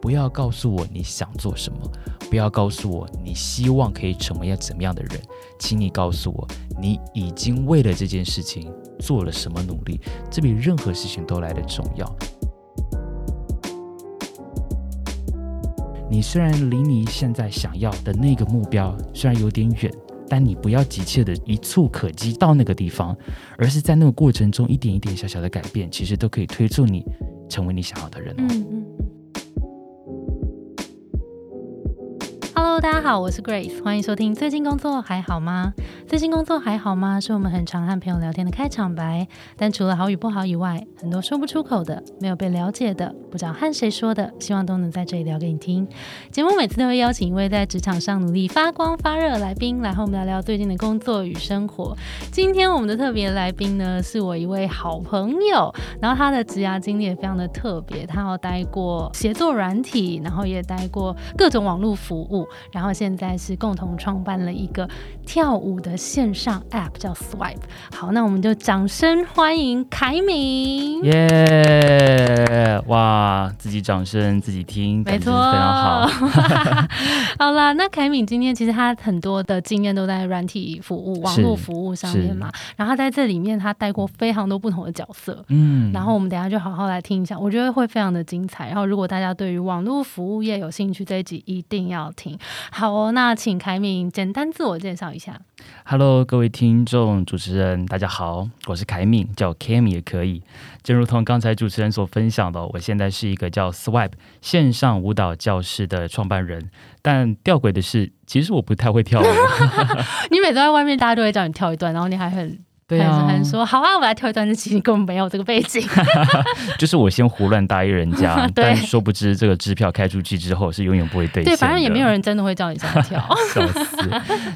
不要告诉我你想做什么，不要告诉我你希望可以成为要怎么样的人，请你告诉我你已经为了这件事情做了什么努力，这比任何事情都来的重要。你虽然离你现在想要的那个目标虽然有点远，但你不要急切的一触可及到那个地方，而是在那个过程中一点一点小小的改变，其实都可以推出你成为你想要的人哦。大家好，我是 Grace，欢迎收听。最近工作还好吗？最近工作还好吗？是我们很常和朋友聊天的开场白。但除了好与不好以外，很多说不出口的，没有被了解的，不知道和谁说的，希望都能在这里聊给你听。节目每次都会邀请一位在职场上努力发光发热的来宾来和我们聊聊最近的工作与生活。今天我们的特别来宾呢，是我一位好朋友，然后他的职涯经历也非常的特别，他有待过协作软体，然后也待过各种网络服务。然后现在是共同创办了一个跳舞的线上 App，叫 Swipe。好，那我们就掌声欢迎凯明。耶！自己掌声自己听，没错，非常好。好啦，那凯敏今天其实他很多的经验都在软体服务、网络服务上面嘛。然后在这里面，他带过非常多不同的角色。嗯。然后我们等下就好好来听一下，我觉得会非常的精彩。然后如果大家对于网络服务业有兴趣，这一集一定要听。好哦，那请凯敏简单自我介绍一下。Hello，各位听众、主持人，大家好，我是凯敏，叫 Kami 也可以。正如同刚才主持人所分享的，我现在是一个叫 Swipe 线上舞蹈教室的创办人。但吊诡的是，其实我不太会跳舞。你每次在外面，大家都会叫你跳一段，然后你还很。对啊，说好啊，我来跳一段。其实根本没有这个背景，就是我先胡乱答应人家，但殊不知这个支票开出去之后是永远不会兑现。对，反正也没有人真的会叫你这样跳，笑死。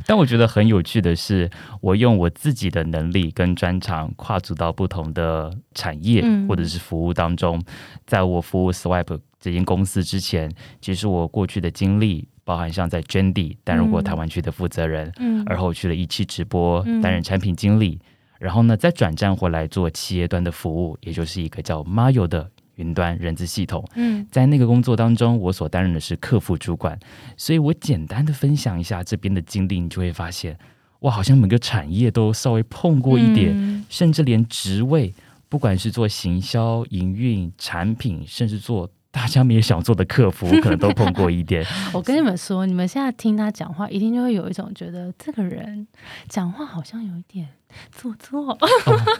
但我觉得很有趣的是，我用我自己的能力跟专长跨足到不同的产业或者是服务当中。在我服务 Swipe 这间公司之前，其实我过去的经历包含像在 Jendy 担任过台湾区的负责人，嗯，而后去了一期直播担任产品经理。然后呢，再转战回来做企业端的服务，也就是一个叫 Mayo 的云端人资系统。嗯，在那个工作当中，我所担任的是客服主管。所以我简单的分享一下这边的经历，你就会发现，哇，好像每个产业都稍微碰过一点，甚至连职位，不管是做行销、营运、产品，甚至做大家没有想做的客服，可能都碰过一点。我跟你们说，你们现在听他讲话，一定就会有一种觉得这个人讲话好像有一点。做作，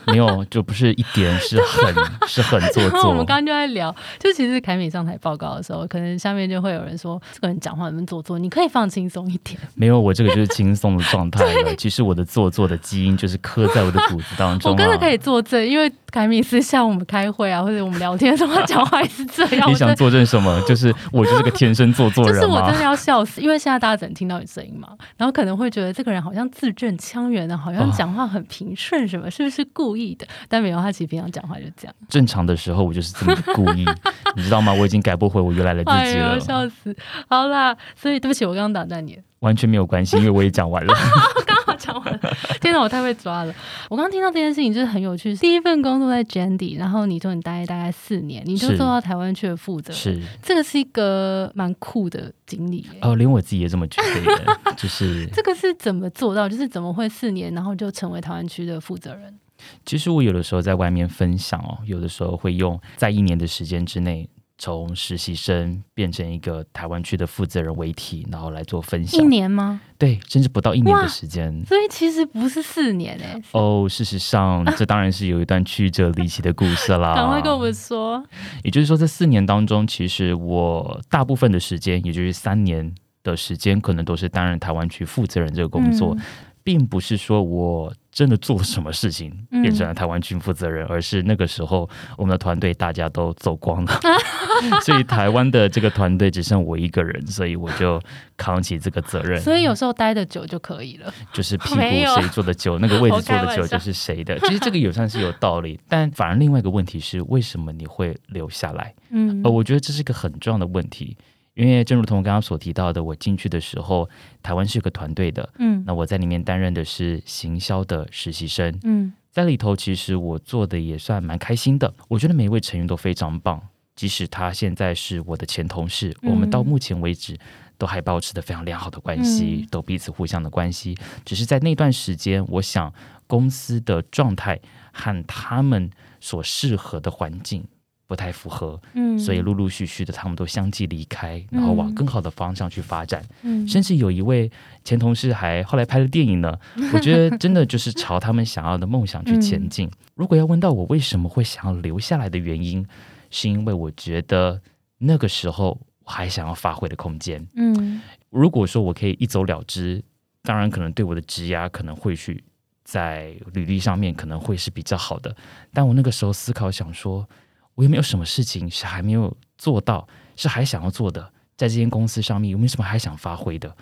没有，就不是一点，是很，是很做作。我们刚刚就在聊，就其实凯米上台报告的时候，可能下面就会有人说，这个人讲话很做作，你可以放轻松一点。没有，我这个就是轻松的 状态了。其实我的做作的基因就是刻在我的骨子当中。我真的可以作证，因为凯米是像我们开会啊，或者我们聊天的时候 讲话也是这样。你想作证什么？就是我就是个天生做作人就是我真的要笑死，因为现在大家只能听到你声音嘛，然后可能会觉得这个人好像字正腔圆的，好像讲话很平顺什么。是不是故意的？但没有，他其实平常讲话就这样。正常的时候我就是这么故意，你知道吗？我已经改不回我原来的自己了。笑死！好啦，所以对不起，我刚刚打断你。完全没有关系，因为我也讲完了。讲完了，天哪，我太会抓了！我刚刚听到这件事情就是很有趣。第一份工作在 Jandy，然后你说你待大概四年，你就做到台湾区的负责，是这个是一个蛮酷的经历。哦，连我自己也这么觉得，就是 这个是怎么做到？就是怎么会四年，然后就成为台湾区的负责人？其实我有的时候在外面分享哦，有的时候会用在一年的时间之内。从实习生变成一个台湾区的负责人为题，然后来做分享。一年吗？对，甚至不到一年的时间。所以其实不是四年哎。哦，事实上，这当然是有一段曲折离奇的故事啦。赶快跟我们说。也就是说，这四年当中，其实我大部分的时间，也就是三年的时间，可能都是担任台湾区负责人这个工作。并不是说我真的做了什么事情变成了台湾军负责人，而是那个时候我们的团队大家都走光了，所以台湾的这个团队只剩我一个人，所以我就扛起这个责任。所以有时候待的久就可以了，就是屁股谁坐的久，那个位置坐的久就 是谁的。其实这个也算是有道理，但反而另外一个问题是，为什么你会留下来？嗯，呃，我觉得这是一个很重要的问题。因为正如同我刚刚所提到的，我进去的时候，台湾是有个团队的，嗯，那我在里面担任的是行销的实习生，嗯，在里头其实我做的也算蛮开心的，我觉得每一位成员都非常棒，即使他现在是我的前同事，我们到目前为止都还保持的非常良好的关系，都彼此互相的关系。只是在那段时间，我想公司的状态和他们所适合的环境不太符合，嗯，所以陆陆续续的他们都相继离开，然后往更好的方向去发展。嗯，甚至有一位前同事还后来拍了电影呢。我觉得真的就是朝他们想要的梦想去前进。如果要问到我为什么会想要留下来的原因？是因为我觉得那个时候我还想要发挥的空间。嗯，如果说我可以一走了之，当然可能对我的职涯可能会去在履历上面可能会是比较好的。但我那个时候思考想说，我有没有什么事情是还没有做到，是还想要做的，在这间公司上面有没有什么还想发挥的？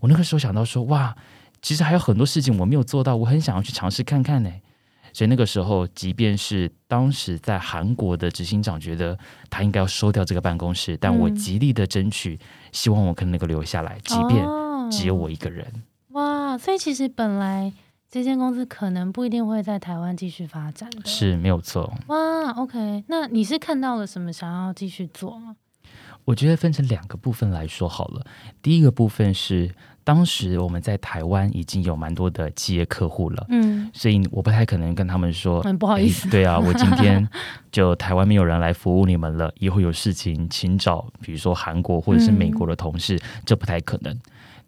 我那个时候想到说，哇，其实还有很多事情我没有做到，我很想要去尝试看看呢。所以那个时候，即便是当时在韩国的执行长觉得他应该要收掉这个办公室，但我极力的争取，希望我可能够留下来，即便只有我一个人。哇！所以其实本来这间公司可能不一定会在台湾继续发展的，是没有错。哇！OK，那你是看到了什么想要继续做吗？我觉得分成两个部分来说好了。第一个部分是。当时我们在台湾已经有蛮多的企业客户了，嗯，所以我不太可能跟他们说，很不好意思，对啊，我今天就台湾没有人来服务你们了，以后有事情请找，比如说韩国或者是美国的同事，这不太可能。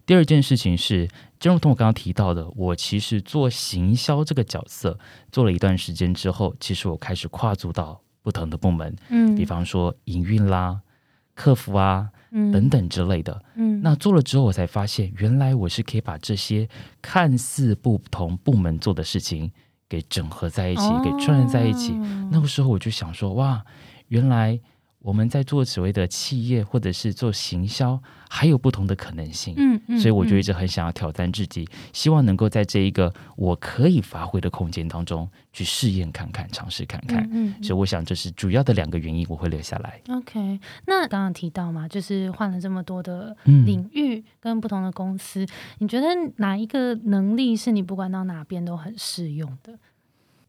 第二件事情是，就如同我刚刚提到的，我其实做行销这个角色做了一段时间之后，其实我开始跨足到不同的部门，嗯，比方说营运啦、客服啊。等等之类的，嗯，那做了之后，我才发现原来我是可以把这些看似不同部门做的事情给整合在一起，给串联在一起。那个时候我就想说，哇，原来。我们在做所谓的企业，或者是做行销，还有不同的可能性。嗯嗯，所以我就一直很想要挑战自己，希望能够在这一个我可以发挥的空间当中去试验看看，尝试看看。嗯，所以我想这是主要的两个原因，我会留下来。OK，那刚刚提到嘛，就是换了这么多的领域跟不同的公司，你觉得哪一个能力是你不管到哪边都很适用的？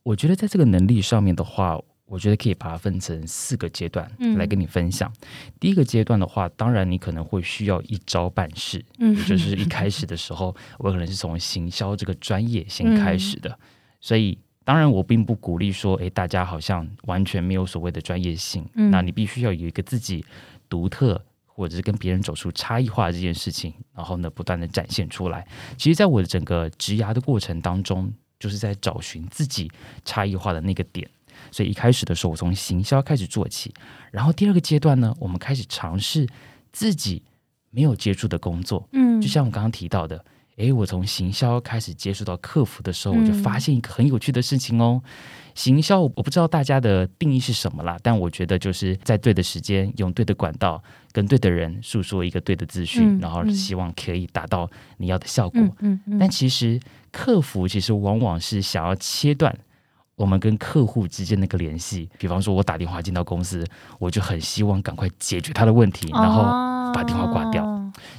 我觉得在这个能力上面的话。我觉得可以把它分成四个阶段来跟你分享。第一个阶段的话，当然你可能会需要一招半式，也就是一开始的时候，我可能是从行销这个专业先开始的。所以，当然我并不鼓励说，诶，大家好像完全没有所谓的专业性。嗯那你必须要有一个自己独特，或者是跟别人走出差异化这件事情，然后呢，不断的展现出来。其实，在我的整个职涯的过程当中，就是在找寻自己差异化的那个点。所以一开始的时候，我从行销开始做起，然后第二个阶段呢，我们开始尝试自己没有接触的工作。嗯，就像我刚刚提到的，诶，我从行销开始接触到客服的时候，我就发现一个很有趣的事情哦。行销我不知道大家的定义是什么啦，但我觉得就是在对的时间，用对的管道，跟对的人诉说一个对的资讯，然后希望可以达到你要的效果。嗯嗯。但其实客服其实往往是想要切断。我们跟客户之间那个联系，比方说，我打电话进到公司，我就很希望赶快解决他的问题，然后把电话挂掉。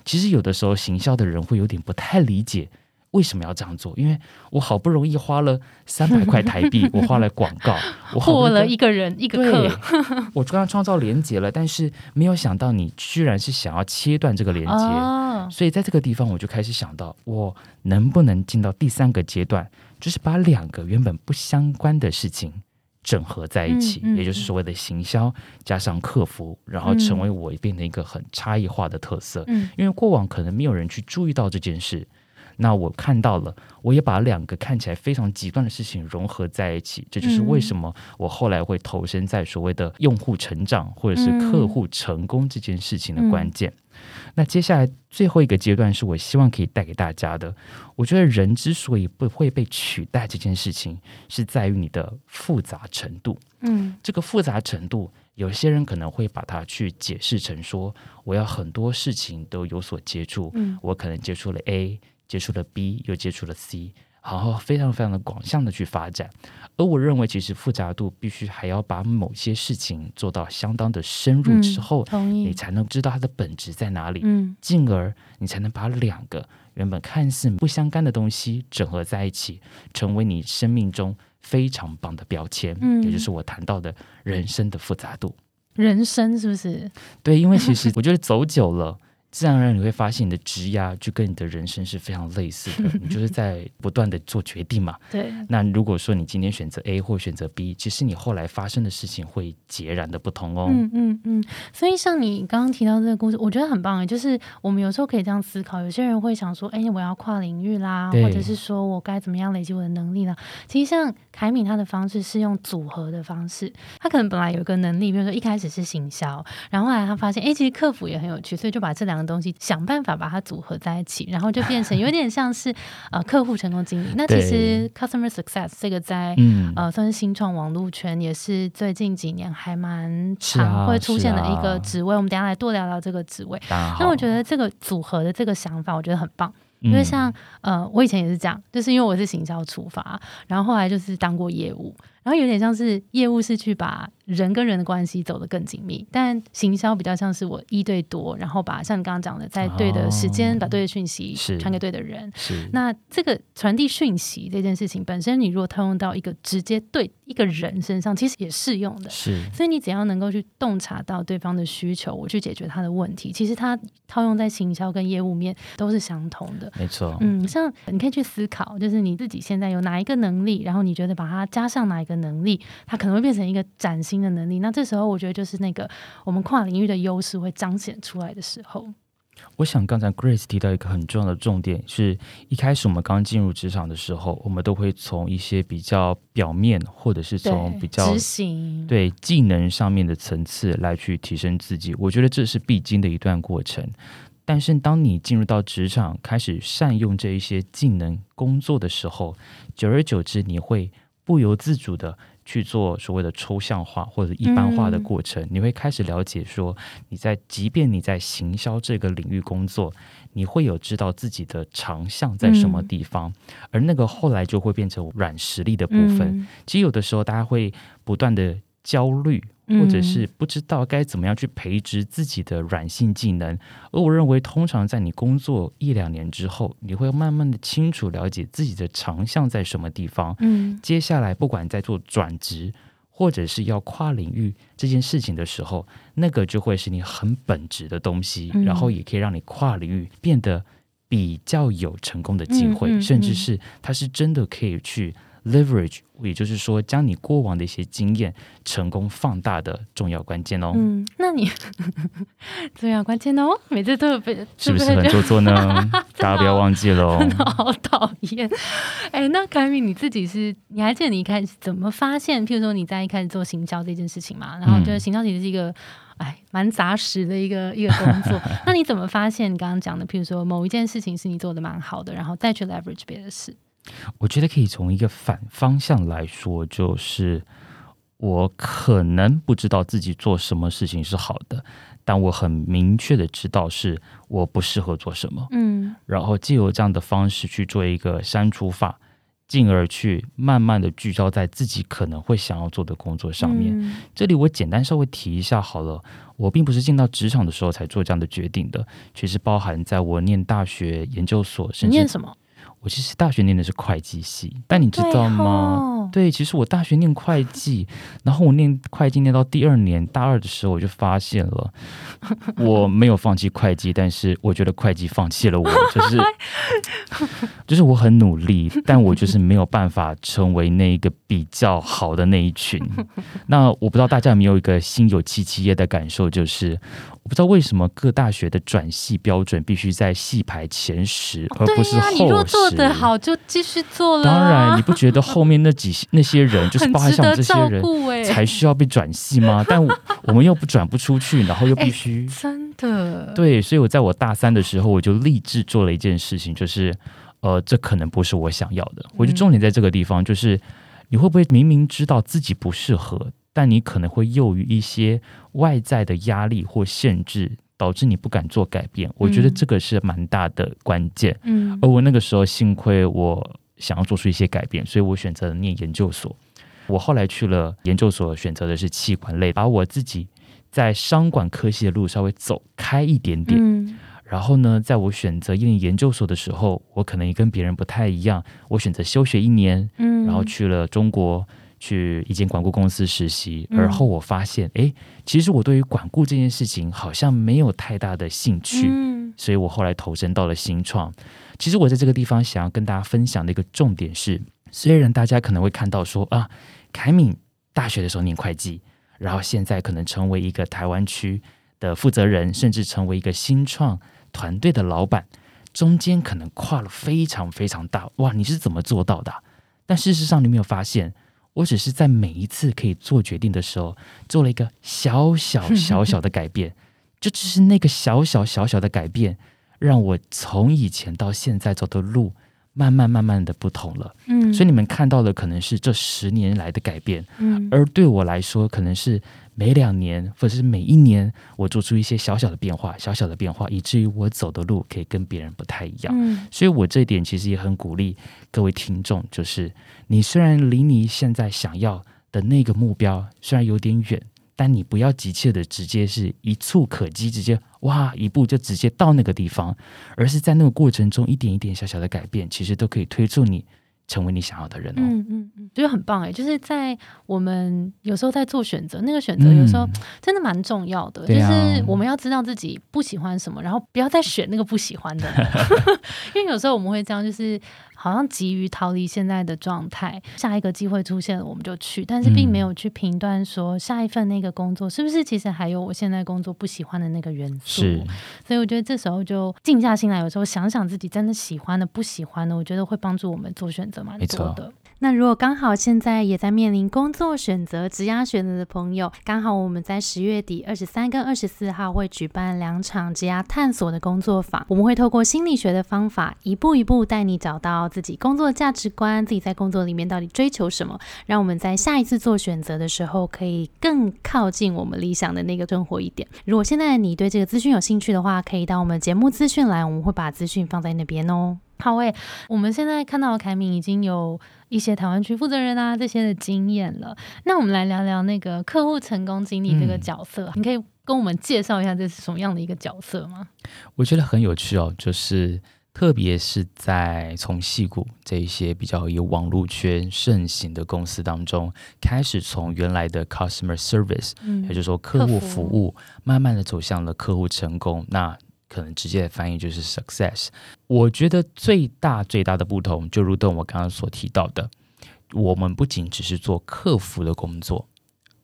其实有的时候，行销的人会有点不太理解为什么要这样做，因为我好不容易花了三百块台币，我花了广告，我获了一个人一个客，我刚刚创造连接了，但是没有想到你居然是想要切断这个连接，所以在这个地方我就开始想到，我能不能进到第三个阶段。就是把两个原本不相关的事情整合在一起，也就是所谓的行销加上客服，然后成为我变成一个很差异化的特色。嗯，因为过往可能没有人去注意到这件事，那我看到了，我也把两个看起来非常极端的事情融合在一起。这就是为什么我后来会投身在所谓的用户成长或者是客户成功这件事情的关键。那接下来最后一个阶段是我希望可以带给大家的。我觉得人之所以不会被取代这件事情，是在于你的复杂程度。嗯，这个复杂程度，有些人可能会把它去解释成说，我要很多事情都有所接触。嗯，我可能接触了 A，接触了 B，又接触了 C。然后非常非常的广向的去发展，而我认为其实复杂度必须还要把某些事情做到相当的深入之后，你才能知道它的本质在哪里，嗯，进而你才能把两个原本看似不相干的东西整合在一起，成为你生命中非常棒的标签，嗯，也就是我谈到的人生的复杂度。人生是不是？对，因为其实我觉得走久了。自然而然你会发现，你的职压就跟你的人生是非常类似的，你就是在不断的做决定嘛。对。那如果说你今天选择 A 或选择 B，其实你后来发生的事情会截然的不同哦。嗯嗯嗯。所以像你刚刚提到这个故事，我觉得很棒诶。就是我们有时候可以这样思考，有些人会想说：“哎，我要跨领域啦，或者是说我该怎么样累积我的能力呢？”其实像凯米他的方式是用组合的方式，他可能本来有一个能力，比如说一开始是行销，然后后来他发现，哎，其实客服也很有趣，所以就把这两。东西想办法把它组合在一起，然后就变成有点像是呃客户成功经理。那其实 customer success 这个在呃算是新创网络圈也是最近几年还蛮常会出现的一个职位。我们等下来多聊聊这个职位。那我觉得这个组合的这个想法，我觉得很棒。因为像呃我以前也是这样，就是因为我是行销出发，然后后来就是当过业务，然后有点像是业务是去把。人跟人的关系走得更紧密，但行销比较像是我一对多，然后把像你刚刚讲的，在对的时间把对的讯息传给对的人。是那这个传递讯息这件事情本身，你如果套用到一个直接对一个人身上，其实也适用的。是，所以你只要能够去洞察到对方的需求，我去解决他的问题，其实它套用在行销跟业务面都是相同的。没错。嗯，像你可以去思考，就是你自己现在有哪一个能力，然后你觉得把它加上哪一个能力，它可能会变成一个崭新。的能力，那这时候我觉得就是那个我们跨领域的优势会彰显出来的时候。我想刚才 Grace 提到一个很重要的重点，是一开始我们刚进入职场的时候，我们都会从一些比较表面，或者是从比较执行对技能上面的层次来去提升自己。我觉得这是必经的一段过程。但是当你进入到职场，开始善用这一些技能工作的时候，久而久之，你会不由自主的。去做所谓的抽象化或者一般化的过程，你会开始了解说，你在即便你在行销这个领域工作，你会有知道自己的长项在什么地方，而那个后来就会变成软实力的部分。其实有的时候大家会不断的焦虑。或者是不知道该怎么样去培植自己的软性技能，而我认为，通常在你工作一两年之后，你会慢慢的清楚了解自己的长项在什么地方。嗯，接下来不管在做转职，或者是要跨领域这件事情的时候，那个就会是你很本质的东西，然后也可以让你跨领域变得比较有成功的机会，甚至是它是真的可以去。leverage，也就是说，将你过往的一些经验成功放大的重要关键哦。嗯，那你 重要关键哦，每次都有被是不是很做作呢？大家不要忘记喽，真的。好讨厌。哎，那凯米你自己是，你还记得你一开始怎么发现？譬如说你在一开始做行销这件事情嘛，然后就是行销其实是一个哎蛮杂实的一个一个工作。那你怎么发现你刚刚讲的？譬如说某一件事情是你做的蛮好的，然后再去 leverage 别的事。我觉得可以从一个反方向来说，就是我可能不知道自己做什么事情是好的，但我很明确的知道是我不适合做什么。嗯，然后借由这样的方式去做一个删除法，进而去慢慢的聚焦在自己可能会想要做的工作上面。这里我简单稍微提一下好了，我并不是进到职场的时候才做这样的决定的，其实包含在我念大学、研究所，甚至念什么。我其实大学念的是会计系，但你知道吗？对，其实我大学念会计，然后我念会计念到第二年大二的时候，我就发现了，我没有放弃会计，但是我觉得会计放弃了我，就是 就是我很努力，但我就是没有办法成为那一个比较好的那一群。那我不知道大家有没有一个心有戚戚焉的感受，就是我不知道为什么各大学的转系标准必须在系排前十，而不是后十。做得好就继续做了。当然，你不觉得后面那几那些人，就是包含像我们这些人，才需要被转系吗？但我们又不转不出去，然后又必须真的对，所以我在我大三的时候，我就立志做了一件事情，就是呃，这可能不是我想要的。我觉得重点在这个地方，就是你会不会明明知道自己不适合，但你可能会囿于一些外在的压力或限制。导致你不敢做改变，我觉得这个是蛮大的关键。嗯，而我那个时候幸亏我想要做出一些改变，所以我选择了念研究所。我后来去了研究所，选择的是气管类，把我自己在商管科系的路稍微走开一点点。嗯，然后呢，在我选择念研究所的时候，我可能也跟别人不太一样，我选择休学一年，嗯，然后去了中国。去一间管顾公司实习，而后我发现，哎，其实我对于管顾这件事情好像没有太大的兴趣，所以我后来投身到了新创。其实我在这个地方想要跟大家分享的一个重点是，虽然大家可能会看到说啊，凯敏大学的时候念会计，然后现在可能成为一个台湾区的负责人，甚至成为一个新创团队的老板，中间可能跨了非常非常大，哇，你是怎么做到的？但事实上，你没有发现？我只是在每一次可以做决定的时候，做了一个小小小小的改变，就只是那个小小小小的改变，让我从以前到现在走的路，慢慢慢慢的不同了。嗯，所以你们看到的可能是这十年来的改变，嗯，而对我来说，可能是。每两年或者是每一年，我做出一些小小的变化，小小的变化，以至于我走的路可以跟别人不太一样。嗯，所以我这一点其实也很鼓励各位听众，就是你虽然离你现在想要的那个目标虽然有点远，但你不要急切的直接是一触可及，直接哇一步就直接到那个地方，而是在那个过程中一点一点小小的改变，其实都可以推出你。成为你想要的人哦，嗯嗯嗯，觉得很棒哎！就是在我们有时候在做选择，那个选择有时候真的蛮重要的，就是我们要知道自己不喜欢什么，然后不要再选那个不喜欢的，因为有时候我们会这样，就是。好像急于逃离现在的状态，下一个机会出现了我们就去，但是并没有去评断说下一份那个工作是不是其实还有我现在工作不喜欢的那个元素。所以我觉得这时候就静下心来，有时候想想自己真的喜欢的、不喜欢的，我觉得会帮助我们做选择蛮多的。那如果刚好现在也在面临工作选择、职涯选择的朋友，刚好我们在十月底二十三跟二十四号会举办两场职涯探索的工作坊，我们会透过心理学的方法，一步一步带你找到自己工作的价值观，自己在工作里面到底追求什么，让我们在下一次做选择的时候，可以更靠近我们理想的那个生活一点。如果现在你对这个资讯有兴趣的话，可以到我们节目资讯来，我们会把资讯放在那边哦。好诶，我们现在看到凯敏已经有一些台湾区负责人啊这些的经验了。那我们来聊聊那个客户成功经理这个角色，你可以跟我们介绍一下这是什么样的一个角色吗？我觉得很有趣哦，就是特别是在从戏骨这一些比较有网络圈盛行的公司当中，开始从原来的 customer service，嗯，也就是说客户服务，慢慢的走向了客户成功。那可能直接的翻译就是 success。我觉得最大最大的不同，就如同我刚刚所提到的，我们不仅只是做客服的工作，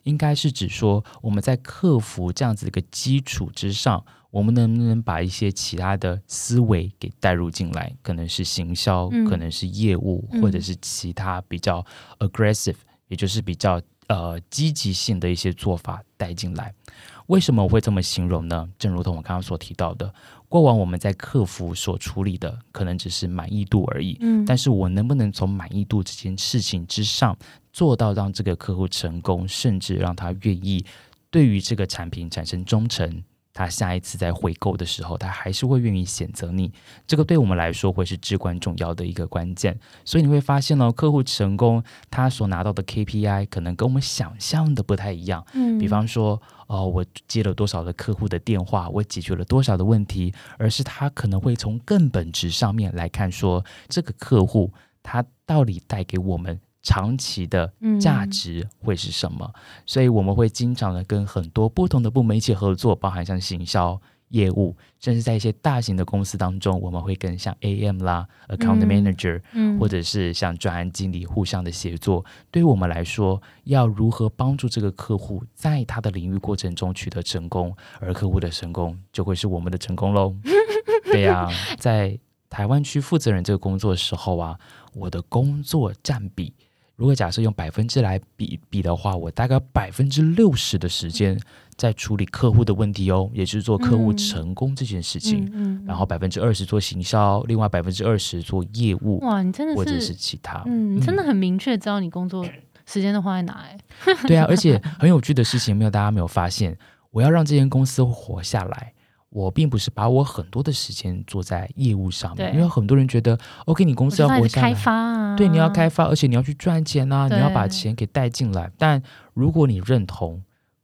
应该是指说我们在客服这样子一个基础之上，我们能不能把一些其他的思维给带入进来？可能是行销，可能是业务，或者是其他比较 aggressive，也就是比较呃积极性的一些做法带进来。为什么我会这么形容呢？正如同我刚刚所提到的，过往我们在客服所处理的可能只是满意度而已。嗯，但是我能不能从满意度这件事情之上做到让这个客户成功，甚至让他愿意对于这个产品产生忠诚？他下一次在回购的时候，他还是会愿意选择你。这个对我们来说会是至关重要的一个关键。所以你会发现呢，客户成功，他所拿到的 KPI 可能跟我们想象的不太一样。嗯，比方说，哦，我接了多少的客户的电话，我解决了多少的问题，而是他可能会从更本质上面来看，说这个客户他到底带给我们。长期的价值会是什么？所以我们会经常的跟很多不同的部门一起合作，包含像行销、业务，甚至在一些大型的公司当中，我们会跟像 AM 啦、Account Manager，或者是像专案经理互相的协作。对于我们来说，要如何帮助这个客户在他的领域过程中取得成功，而客户的成功就会是我们的成功喽。对呀，在台湾区负责人这个工作的时候啊，我的工作占比。如果假设用百分之来比比的话，我大概百分之六十的时间在处理客户的问题哦，也就是做客户成功这件事情。嗯，然后百分之二十做行销，另外百分之二十做业务。哇，你真的是或者是其他，嗯，真的很明确知道你工作时间都花在哪哎。对啊，而且很有趣的事情，没有大家没有发现，我要让这间公司活下来。我并不是把我很多的时间做在业务上面，因为很多人觉得，OK，你公司要活下来，开发啊，对，你要开发，而且你要去赚钱啊，你要把钱给带进来。但如果你认同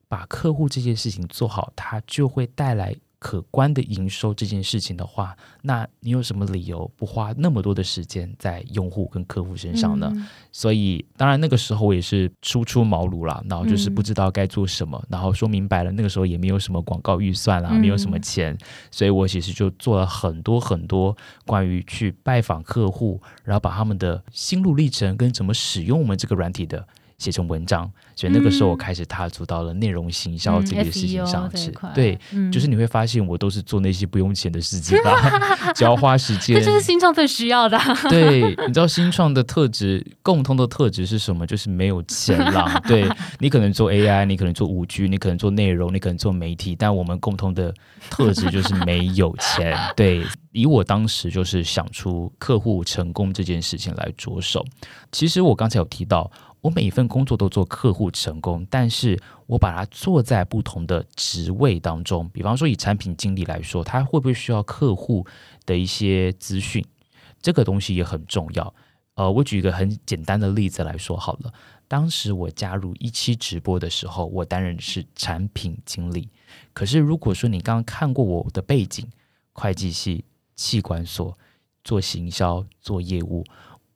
把客户这件事情做好，它就会带来可观的营收这件事情的话，那你有什么理由不花那么多的时间在用户跟客户身上呢？所以，当然那个时候我也是初出茅庐啦，然后就是不知道该做什么，然后说明白了，那个时候也没有什么广告预算啦，没有什么钱，所以我其实就做了很多很多关于去拜访客户，然后把他们的心路历程跟怎么使用我们这个软体的。写成文章，所以那个时候我开始踏足到了内容行销这个事情上去。对，就是你会发现我都是做那些不用钱的事情吧，只要花时间。这就是新创最需要的。对，你知道新创的特质，共通的特质是什么？就是没有钱啦。对你可能做 AI，你可能做五 G，你可能做内容，你可能做媒体，但我们共通的特质就是没有钱。对，以我当时就是想出客户成功这件事情来着手。其实我刚才有提到。我每一份工作都做客户成功，但是我把它做在不同的职位当中。比方说，以产品经理来说，他会不会需要客户的一些资讯？这个东西也很重要。呃，我举一个很简单的例子来说好了。当时我加入一期直播的时候，我担任是产品经理。可是如果说你刚刚看过我的背景，会计系、气管所，做行销、做业务。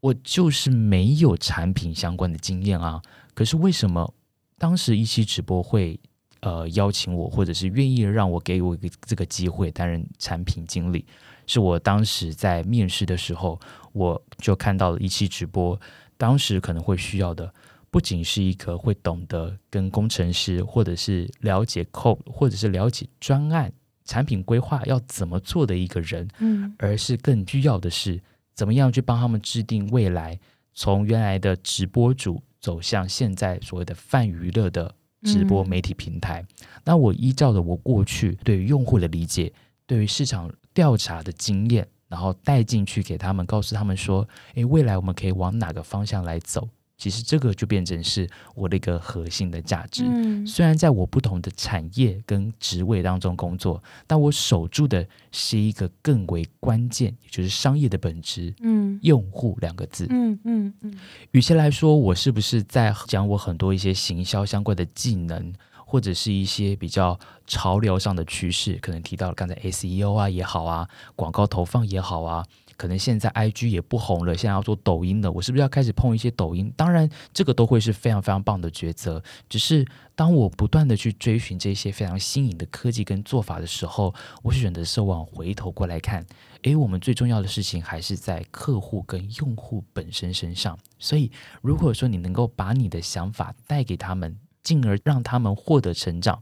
我就是没有产品相关的经验啊，可是为什么当时一期直播会呃邀请我，或者是愿意让我给我一个这个机会担任产品经理？是我当时在面试的时候，我就看到了一期直播，当时可能会需要的不仅是一个会懂得跟工程师，或者是了解 code，或者是了解专案产品规划要怎么做的一个人，嗯，而是更需要的是。怎么样去帮他们制定未来？从原来的直播主走向现在所谓的泛娱乐的直播媒体平台。那我依照着我过去对于用户的理解，对于市场调查的经验，然后带进去给他们，告诉他们说：，诶，未来我们可以往哪个方向来走？其实这个就变成是我的一个核心的价值。虽然在我不同的产业跟职位当中工作，但我守住的是一个更为关键，也就是商业的本质。嗯，用户两个字。嗯嗯嗯。与其来说，我是不是在讲我很多一些行销相关的技能，或者是一些比较潮流上的趋势？可能提到了刚才 SEO 啊也好啊，广告投放也好啊。可能现在 I G 也不红了，现在要做抖音了，我是不是要开始碰一些抖音？当然，这个都会是非常非常棒的抉择。只是当我不断的去追寻这些非常新颖的科技跟做法的时候，我选择是往回头过来看，诶，我们最重要的事情还是在客户跟用户本身身上。所以，如果说你能够把你的想法带给他们，进而让他们获得成长，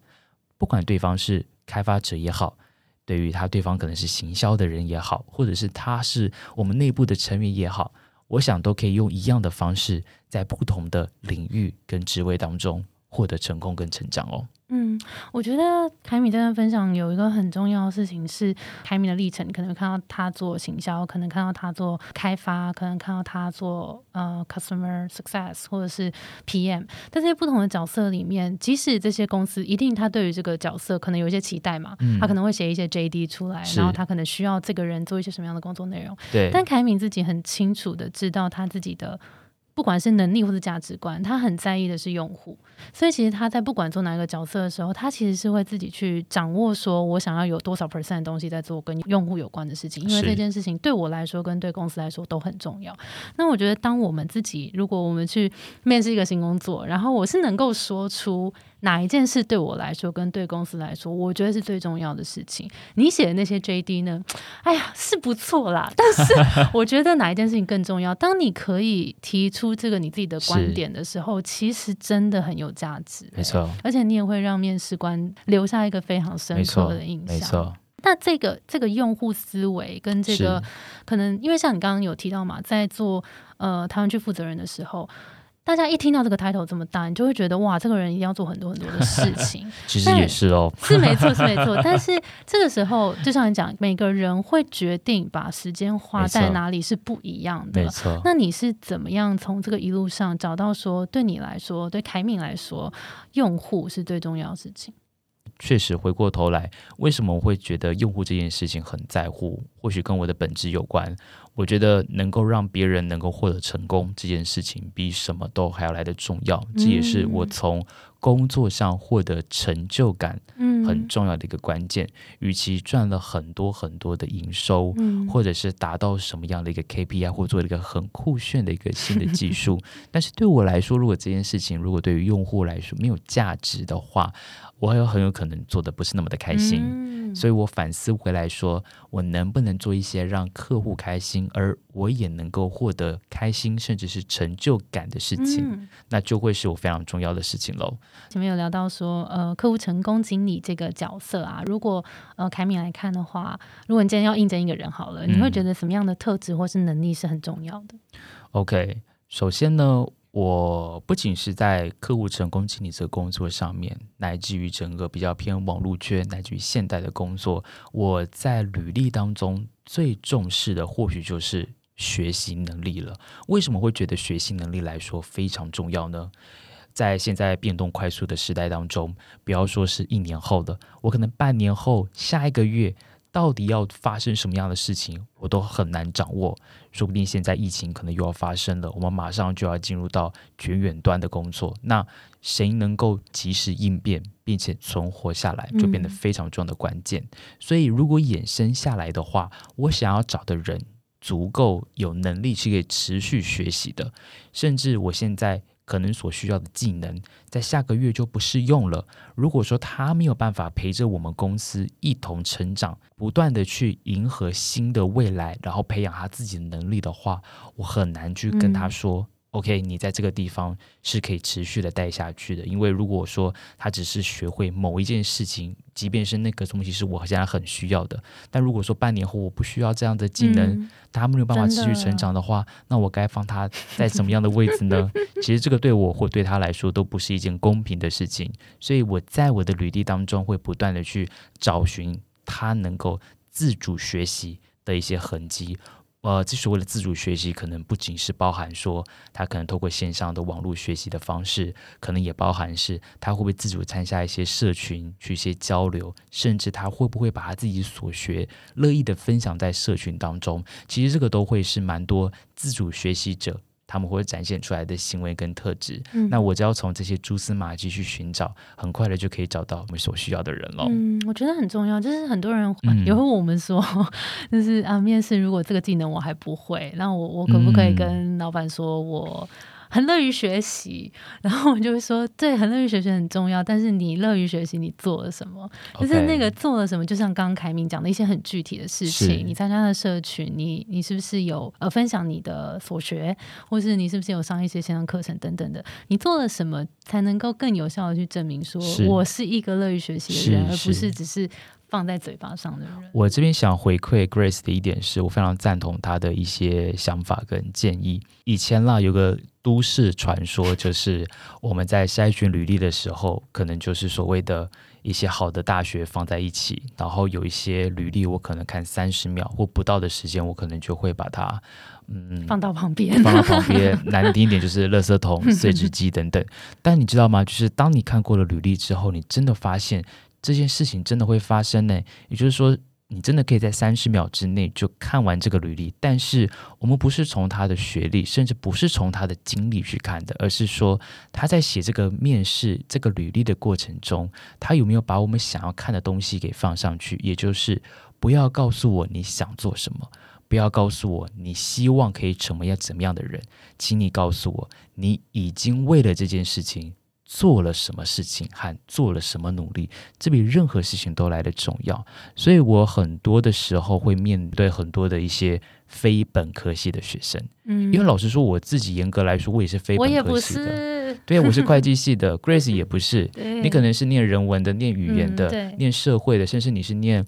不管对方是开发者也好。对于他对方可能是行销的人也好，或者是他是我们内部的成员也好，我想都可以用一样的方式，在不同的领域跟职位当中获得成功跟成长哦。嗯，我觉得凯米这段分享有一个很重要的事情是凯米的历程，可能看到他做行销，可能看到他做开发，可能看到他做呃 customer success 或者是 PM，在这些不同的角色里面，即使这些公司一定他对于这个角色可能有一些期待嘛，他可能会写一些 JD 出来，然后他可能需要这个人做一些什么样的工作内容，对，但凯米自己很清楚的知道他自己的。不管是能力或者价值观，他很在意的是用户，所以其实他在不管做哪一个角色的时候，他其实是会自己去掌握，说我想要有多少 percent 的东西在做跟用户有关的事情，因为这件事情对我来说跟对公司来说都很重要。那我觉得，当我们自己如果我们去面试一个新工作，然后我是能够说出。哪一件事对我来说，跟对公司来说，我觉得是最重要的事情？你写的那些 JD 呢？哎呀，是不错啦。但是 我觉得哪一件事情更重要？当你可以提出这个你自己的观点的时候，其实真的很有价值。没错，而且你也会让面试官留下一个非常深刻的印象。没错。那这个这个用户思维跟这个可能，因为像你刚刚有提到嘛，在做呃台湾区负责人的时候。大家一听到这个 title 这么大，你就会觉得哇，这个人一定要做很多很多的事情。其实也是哦，是没错，是没错。但是这个时候，就像你讲，每个人会决定把时间花在哪里是不一样的。没错。那你是怎么样从这个一路上找到说，对你来说，对凯敏来说，用户是最重要的事情？确实，回过头来，为什么我会觉得用户这件事情很在乎？或许跟我的本质有关。我觉得能够让别人能够获得成功这件事情，比什么都还要来的重要。这也是我从工作上获得成就感很重要的一个关键。与其赚了很多很多的营收，或者是达到什么样的一个 KPI，或做一个很酷炫的一个新的技术，但是对我来说，如果这件事情如果对于用户来说没有价值的话，我还有很有可能做的不是那么的开心，所以我反思回来说，我能不能做一些让客户开心，而我也能够获得开心，甚至是成就感的事情，那就会是我非常重要的事情喽。前面有聊到说，呃，客户成功经理这个角色啊，如果呃凯米来看的话，如果你今天要应征一个人好了，你会觉得什么样的特质或是能力是很重要的？OK，首先呢。我不仅是在客户成功经理这个工作上面，乃至于整个比较偏网络圈，乃至于现代的工作，我在履历当中最重视的，或许就是学习能力了。为什么会觉得学习能力来说非常重要呢？在现在变动快速的时代当中，不要说是一年后的，我可能半年后、下一个月。到底要发生什么样的事情，我都很难掌握。说不定现在疫情可能又要发生了，我们马上就要进入到全远端的工作。那谁能够及时应变，并且存活下来，就变得非常重要的关键。所以，如果衍生下来的话，我想要找的人足够有能力去可以持续学习的，甚至我现在。可能所需要的技能，在下个月就不适用了。如果说他没有办法陪着我们公司一同成长，不断的去迎合新的未来，然后培养他自己的能力的话，我很难去跟他说。OK，你在这个地方是可以持续的待下去的，因为如果说他只是学会某一件事情，即便是那个东西是我现在很需要的，但如果说半年后我不需要这样的技能，他没有办法持续成长的话，那我该放他在什么样的位置呢？其实这个对我或对他来说都不是一件公平的事情，所以我在我的履历当中会不断的去找寻他能够自主学习的一些痕迹。呃，这所谓的自主学习，可能不仅是包含说他可能透过线上的网络学习的方式，可能也包含是他会不会自主参加一些社群去一些交流，甚至他会不会把他自己所学乐意的分享在社群当中。其实这个都会是蛮多自主学习者。他们会展现出来的行为跟特质，那我就要从这些蛛丝马迹去寻找，很快的就可以找到我们所需要的人了。嗯，我觉得很重要，就是很多人也会问我们说，就是啊，面试如果这个技能我还不会，那我我可不可以跟老板说我？很乐于学习，然后我就会说，对，很乐于学习很重要。但是你乐于学习，你做了什么？就是那个做了什么？就像刚刚凯明讲的一些很具体的事情，你参加的社群，你你是不是有呃分享你的所学，或是你是不是有上一些线上课程等等的？你做了什么才能够更有效的去证明说我是一个乐于学习的人，而不是只是。放在嘴巴上的人，我这边想回馈 Grace 的一点是，我非常赞同他的一些想法跟建议。以前啦，有个都市传说，就是我们在筛选履历的时候，可能就是所谓的一些好的大学放在一起，然后有一些履历，我可能看三十秒或不到的时间，我可能就会把它嗯放到旁边，放到旁边。难听一点就是垃圾桶、碎纸机等等。但你知道吗？就是当你看过了履历之后，你真的发现。这件事情真的会发生呢？也就是说，你真的可以在三十秒之内就看完这个履历。但是，我们不是从他的学历，甚至不是从他的经历去看的，而是说他在写这个面试这个履历的过程中，他有没有把我们想要看的东西给放上去？也就是不要告诉我你想做什么，不要告诉我你希望可以成为要怎么样的人，请你告诉我你已经为了这件事情。做了什么事情和做了什么努力，这比任何事情都来的重要。所以我很多的时候会面对很多的一些非本科系的学生，嗯，因为老实说，我自己严格来说，我也是非本科系的，对，我是会计系的，Grace 也不是，你可能是念人文的，念语言的，念社会的，甚至你是念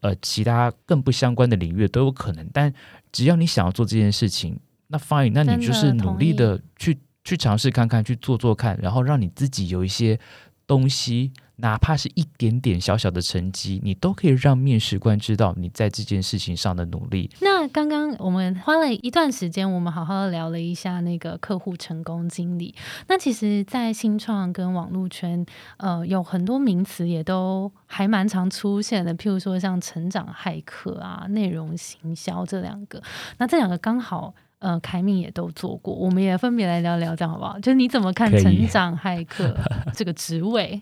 呃其他更不相关的领域都有可能。但只要你想要做这件事情，那 fine，那你就是努力的去。去尝试看看，去做做看，然后让你自己有一些东西哪怕是一点点小小的成绩，你都可以让面试官知道你在这件事情上的努力。那刚刚我们花了一段时间，我们好好的聊了一下那个客户成功经历。那其实，在新创跟网络圈，呃，有很多名词也都还蛮常出现的，譬如说像成长骇客啊、内容行销这两个。那这两个刚好。呃，凯敏也都做过，我们也分别来聊聊，这样好不好？就是你怎么看成长骇客 这个职位？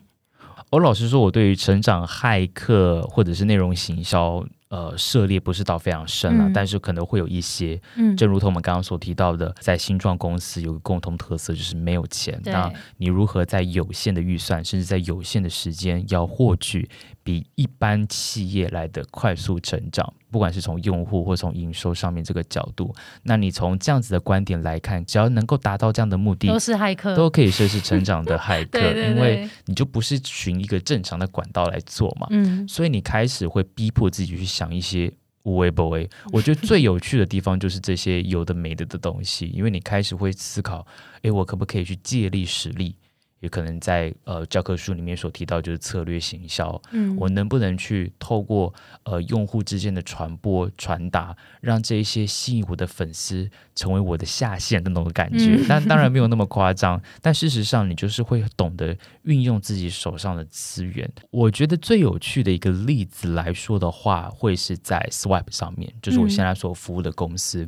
我老实说，我对于成长骇客或者是内容行销。呃，涉猎不是到非常深了，但是可能会有一些，嗯，正如同我们刚刚所提到的，在新创公司有个共同特色，就是没有钱。那你如何在有限的预算，甚至在有限的时间，要获取比一般企业来的快速成长？不管是从用户或从营收上面这个角度，那你从这样子的观点来看，只要能够达到这样的目的，都是骇客，都可以说是成长的骇客，因为你就不是循一个正常的管道来做嘛。嗯，所以你开始会逼迫自己去。想一些无为不为，我觉得最有趣的地方就是这些有的没的的东西，因为你开始会思考，诶，我可不可以去借力使力？也可能在呃教科书里面所提到就是策略行销，嗯，我能不能去透过呃用户之间的传播传达，让这一些吸引我的粉丝成为我的下线的那种感觉？但当然没有那么夸张，但事实上你就是会懂得运用自己手上的资源。我觉得最有趣的一个例子来说的话，会是在 Swipe 上面，就是我现在所服务的公司，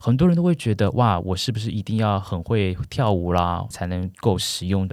很多人都会觉得哇，我是不是一定要很会跳舞啦，才能够使用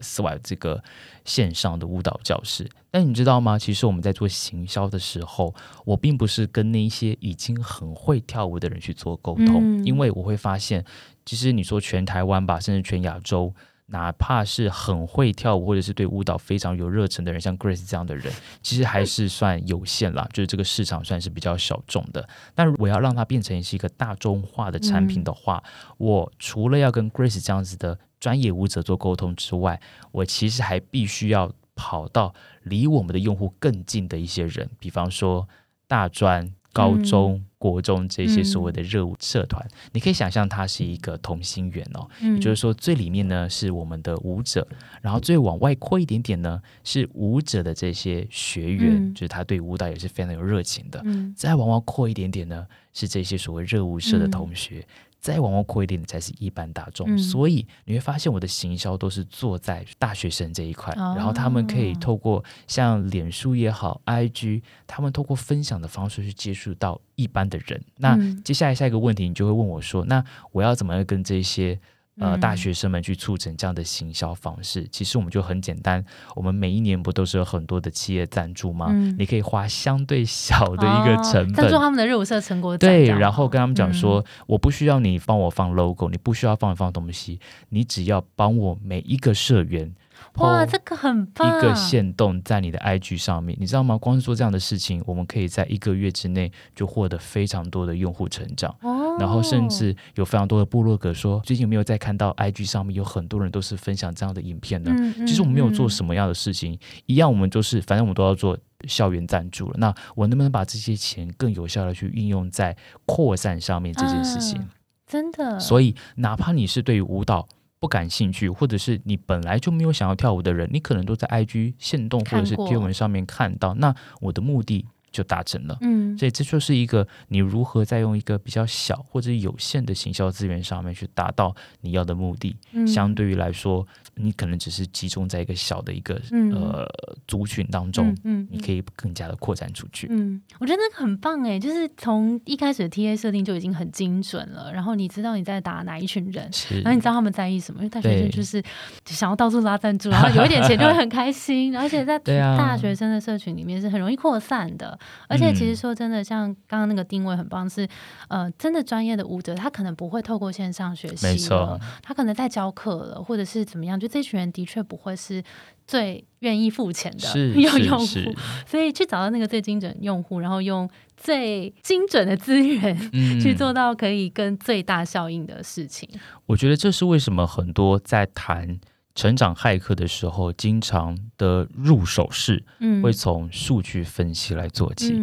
这个线上的舞蹈教室，但你知道吗？其实我们在做行销的时候，我并不是跟那些已经很会跳舞的人去做沟通，因为我会发现，其实你说全台湾吧，甚至全亚洲，哪怕是很会跳舞或者是对舞蹈非常有热忱的人，像 Grace 这样的人，其实还是算有限啦，就是这个市场算是比较小众的。但我要让它变成是一个大众化的产品的话，我除了要跟 Grace 这样子的。专业舞者做沟通之外，我其实还必须要跑到离我们的用户更近的一些人，比方说大专、高中、国中这些所谓的热舞社团。你可以想象它是一个同心圆哦，也就是说最里面呢是我们的舞者，然后最往外扩一点点呢是舞者的这些学员，就是他对舞蹈也是非常有热情的。再往外扩一点点呢是这些所谓热舞社的同学。再往后扩一点的才是一般大众，所以你会发现我的行销都是做在大学生这一块，然后他们可以透过像脸书也好，IG，他们透过分享的方式去接触到一般的人。那接下来下一个问题，你就会问我说：那我要怎么样跟这些？呃，大学生们去促成这样的行销方式，其实我们就很简单。我们每一年不都是有很多的企业赞助吗？你可以花相对小的一个成本，赞助他们的热舞社成果对，然后跟他们讲说，我不需要你帮我放 logo，你不需要放一放东西，你只要帮我每一个社员。哇，这个很棒！一个线动在你的 IG 上面，你知道吗？光是做这样的事情，我们可以在一个月之内就获得非常多的用户成长。哦，然后甚至有非常多的部落格说，最近有没有在看到 IG 上面有很多人都是分享这样的影片呢？其实我们没有做什么样的事情，一样我们就是，反正我们都要做校园赞助了。那我能不能把这些钱更有效的去运用在扩散上面这件事情？真的。所以，哪怕你是对于舞蹈。不感兴趣，或者是你本来就没有想要跳舞的人，你可能都在 IG 线动或者是贴文上面看到。那我的目的。就达成了，嗯，所以这就是一个你如何在用一个比较小或者有限的行销资源上面去达到你要的目的。相对于来说，你可能只是集中在一个小的一个呃族群当中，嗯，你可以更加的扩展出去。嗯，我觉得那个很棒哎，就是从一开始的 TA 设定就已经很精准了，然后你知道你在打哪一群人，然后你知道他们在意什么，因为大学生就是想要到处拉赞助，然后有一点钱就会很开心，而且在大学生的社群里面是很容易扩散的。而且其实说真的，像刚刚那个定位很棒，是呃，真的专业的舞者，他可能不会透过线上学习，没错，他可能在教课了，或者是怎么样，就这群人的确不会是最愿意付钱的 用户，所以去找到那个最精准用户，然后用最精准的资源去做到可以跟最大效应的事情。我觉得这是为什么很多在谈。成长骇客的时候，经常的入手式会从数据分析来做起，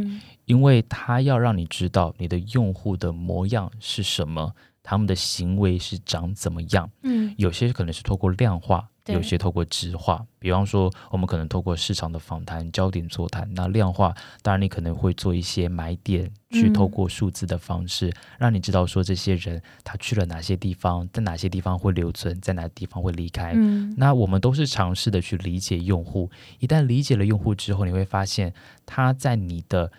因为他要让你知道你的用户的模样是什么，他们的行为是长怎么样。嗯，有些可能是透过量化有些透过质化，比方说我们可能透过市场的访谈、焦点座谈。那量化，当然你可能会做一些买点，去透过数字的方式，让你知道说这些人他去了哪些地方，在哪些地方会留存，在哪地方会离开。那我们都是尝试的去理解用户，一旦理解了用户之后，你会发现他在你的。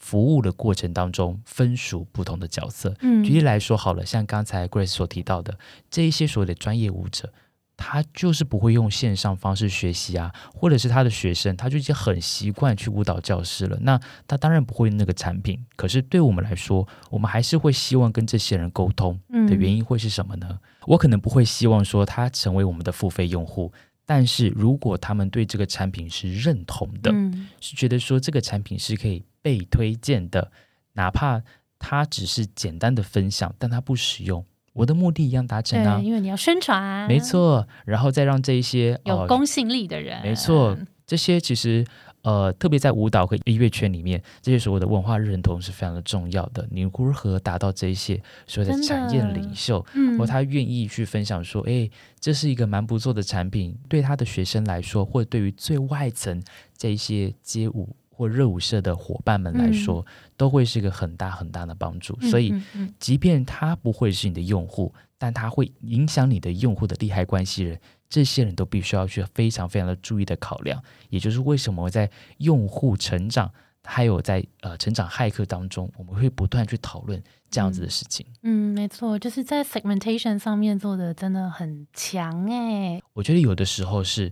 服务的过程当中，分属不同的角色。嗯，举例来说，好了，像刚才 Grace 所提到的，这一些所谓的专业舞者，他就是不会用线上方式学习啊，或者是他的学生，他就已经很习惯去舞蹈教室了。那他当然不会那个产品。可是对我们来说，我们还是会希望跟这些人沟通的原因会是什么呢？我可能不会希望说他成为我们的付费用户。但是如果他们对这个产品是认同的，是觉得说这个产品是可以被推荐的，哪怕它只是简单的分享，但它不使用，我的目的一样达成啊。因为你要宣传，没错，然后再让这一些有公信力的人，没错，这些其实。呃，特别在舞蹈和音乐圈里面，这些所谓的文化认同是非常的重要的。你如何达到这一些所谓的产业领袖，或他愿意去分享说，哎，这是一个蛮不错的产品，对他的学生来说，或者对于最外层这一些街舞或热舞社的伙伴们来说，都会是一个很大很大的帮助。所以，即便他不会是你的用户，但他会影响你的用户的利害关系人。这些人都必须要去非常非常的注意的考量，也就是为什么在用户成长还有在呃成长骇客当中，我们会不断去讨论这样子的事情。嗯，没错，就是在 segmentation 上面做的真的很强哎。我觉得有的时候是。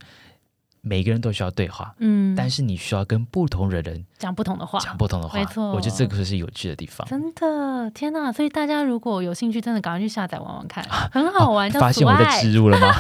每个人都需要对话，嗯，但是你需要跟不同的人讲不同的话，讲不同的话，没错，我觉得这个是有趣的地方。真的，天哪！所以大家如果有兴趣，真的赶快去下载玩玩看，很好玩。发现我的植入了吗？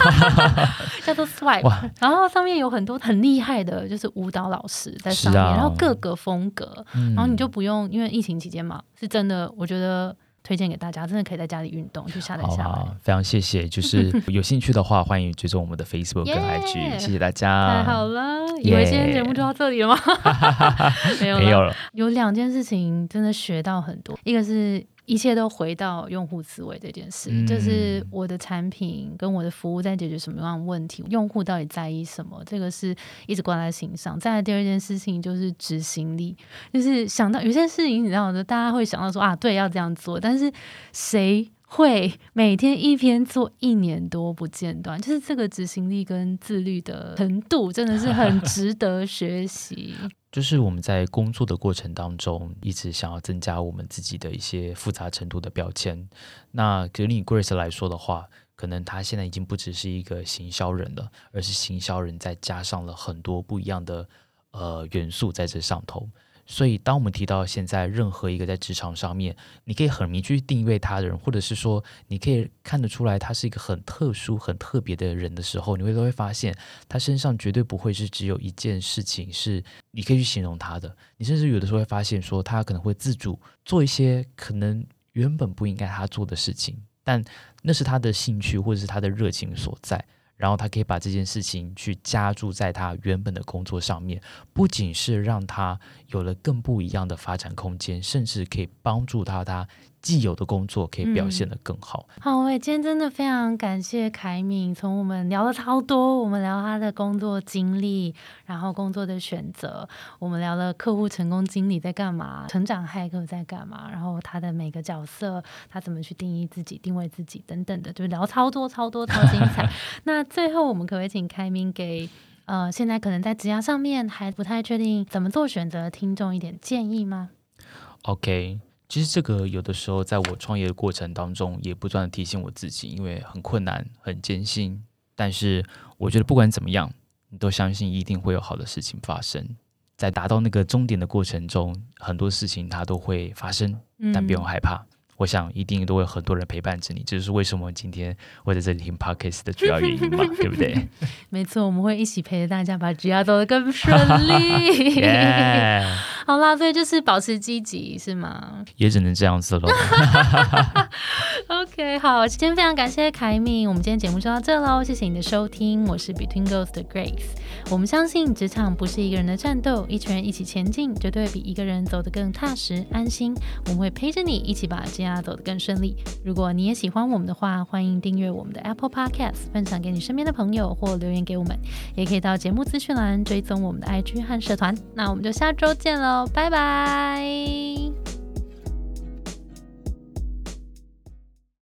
叫做 Swipe，然后上面有很多很厉害的，就是舞蹈老师在上面，然后各个风格，然后你就不用，因为疫情期间嘛，是真的，我觉得。推荐给大家，真的可以在家里运动，去下载下来。非常谢谢，就是 有兴趣的话，欢迎追踪我们的 Facebook 跟 IG。谢谢大家，太好了！以为今天节目就到这里了吗？没有，没有了。有两件事情真的学到很多，一个是。一切都回到用户思维这件事，就是我的产品跟我的服务在解决什么样的问题，用户到底在意什么，这个是一直挂在心上。再来第二件事情就是执行力，就是想到有些事情，你知道的，大家会想到说啊，对，要这样做，但是谁会每天一篇做一年多不间断？就是这个执行力跟自律的程度，真的是很值得学习。就是我们在工作的过程当中，一直想要增加我们自己的一些复杂程度的标签。那给你 Grace 来说的话，可能他现在已经不只是一个行销人了，而是行销人再加上了很多不一样的呃元素在这上头。所以，当我们提到现在任何一个在职场上面，你可以很明确定位他的人，或者是说你可以看得出来他是一个很特殊、很特别的人的时候，你会都会发现他身上绝对不会是只有一件事情是你可以去形容他的。你甚至有的时候会发现说，他可能会自主做一些可能原本不应该他做的事情，但那是他的兴趣或者是他的热情所在。然后他可以把这件事情去加注在他原本的工作上面，不仅是让他有了更不一样的发展空间，甚至可以帮助到他。既有的工作可以表现得更好。好，我今天真的非常感谢凯敏，从我们聊了超多，我们聊他的工作经历，然后工作的选择，我们聊了客户成功经理在干嘛，成长骇客在干嘛，然后他的每个角色，他怎么去定义自己、定位自己等等的，就是聊超多、超多、超精彩。那最后，我们可不可以请凯敏给呃，现在可能在职涯上面还不太确定怎么做选择的听众一点建议吗？OK。其实这个有的时候，在我创业的过程当中，也不断的提醒我自己，因为很困难、很艰辛。但是我觉得不管怎么样，你都相信一定会有好的事情发生。在达到那个终点的过程中，很多事情它都会发生，但不用害怕。我想一定都会有很多人陪伴着你，这就是为什么今天会在这里听 podcast 的主要原因嘛，对不对？没错，我们会一起陪着大家把职业走得更顺利。好啦，所以就是保持积极，是吗？也只能这样子喽。OK，好，今天非常感谢凯米，我们今天节目就到这喽，谢谢你的收听，我是 Between Girls 的 Grace。我们相信职场不是一个人的战斗，一群人一起前进，绝对比一个人走得更踏实安心。我们会陪着你一起把这样走得更顺利。如果你也喜欢我们的话，欢迎订阅我们的 Apple Podcast，分享给你身边的朋友或留言给我们，也可以到节目资讯栏追踪我们的 IG 和社团。那我们就下周见喽，拜拜。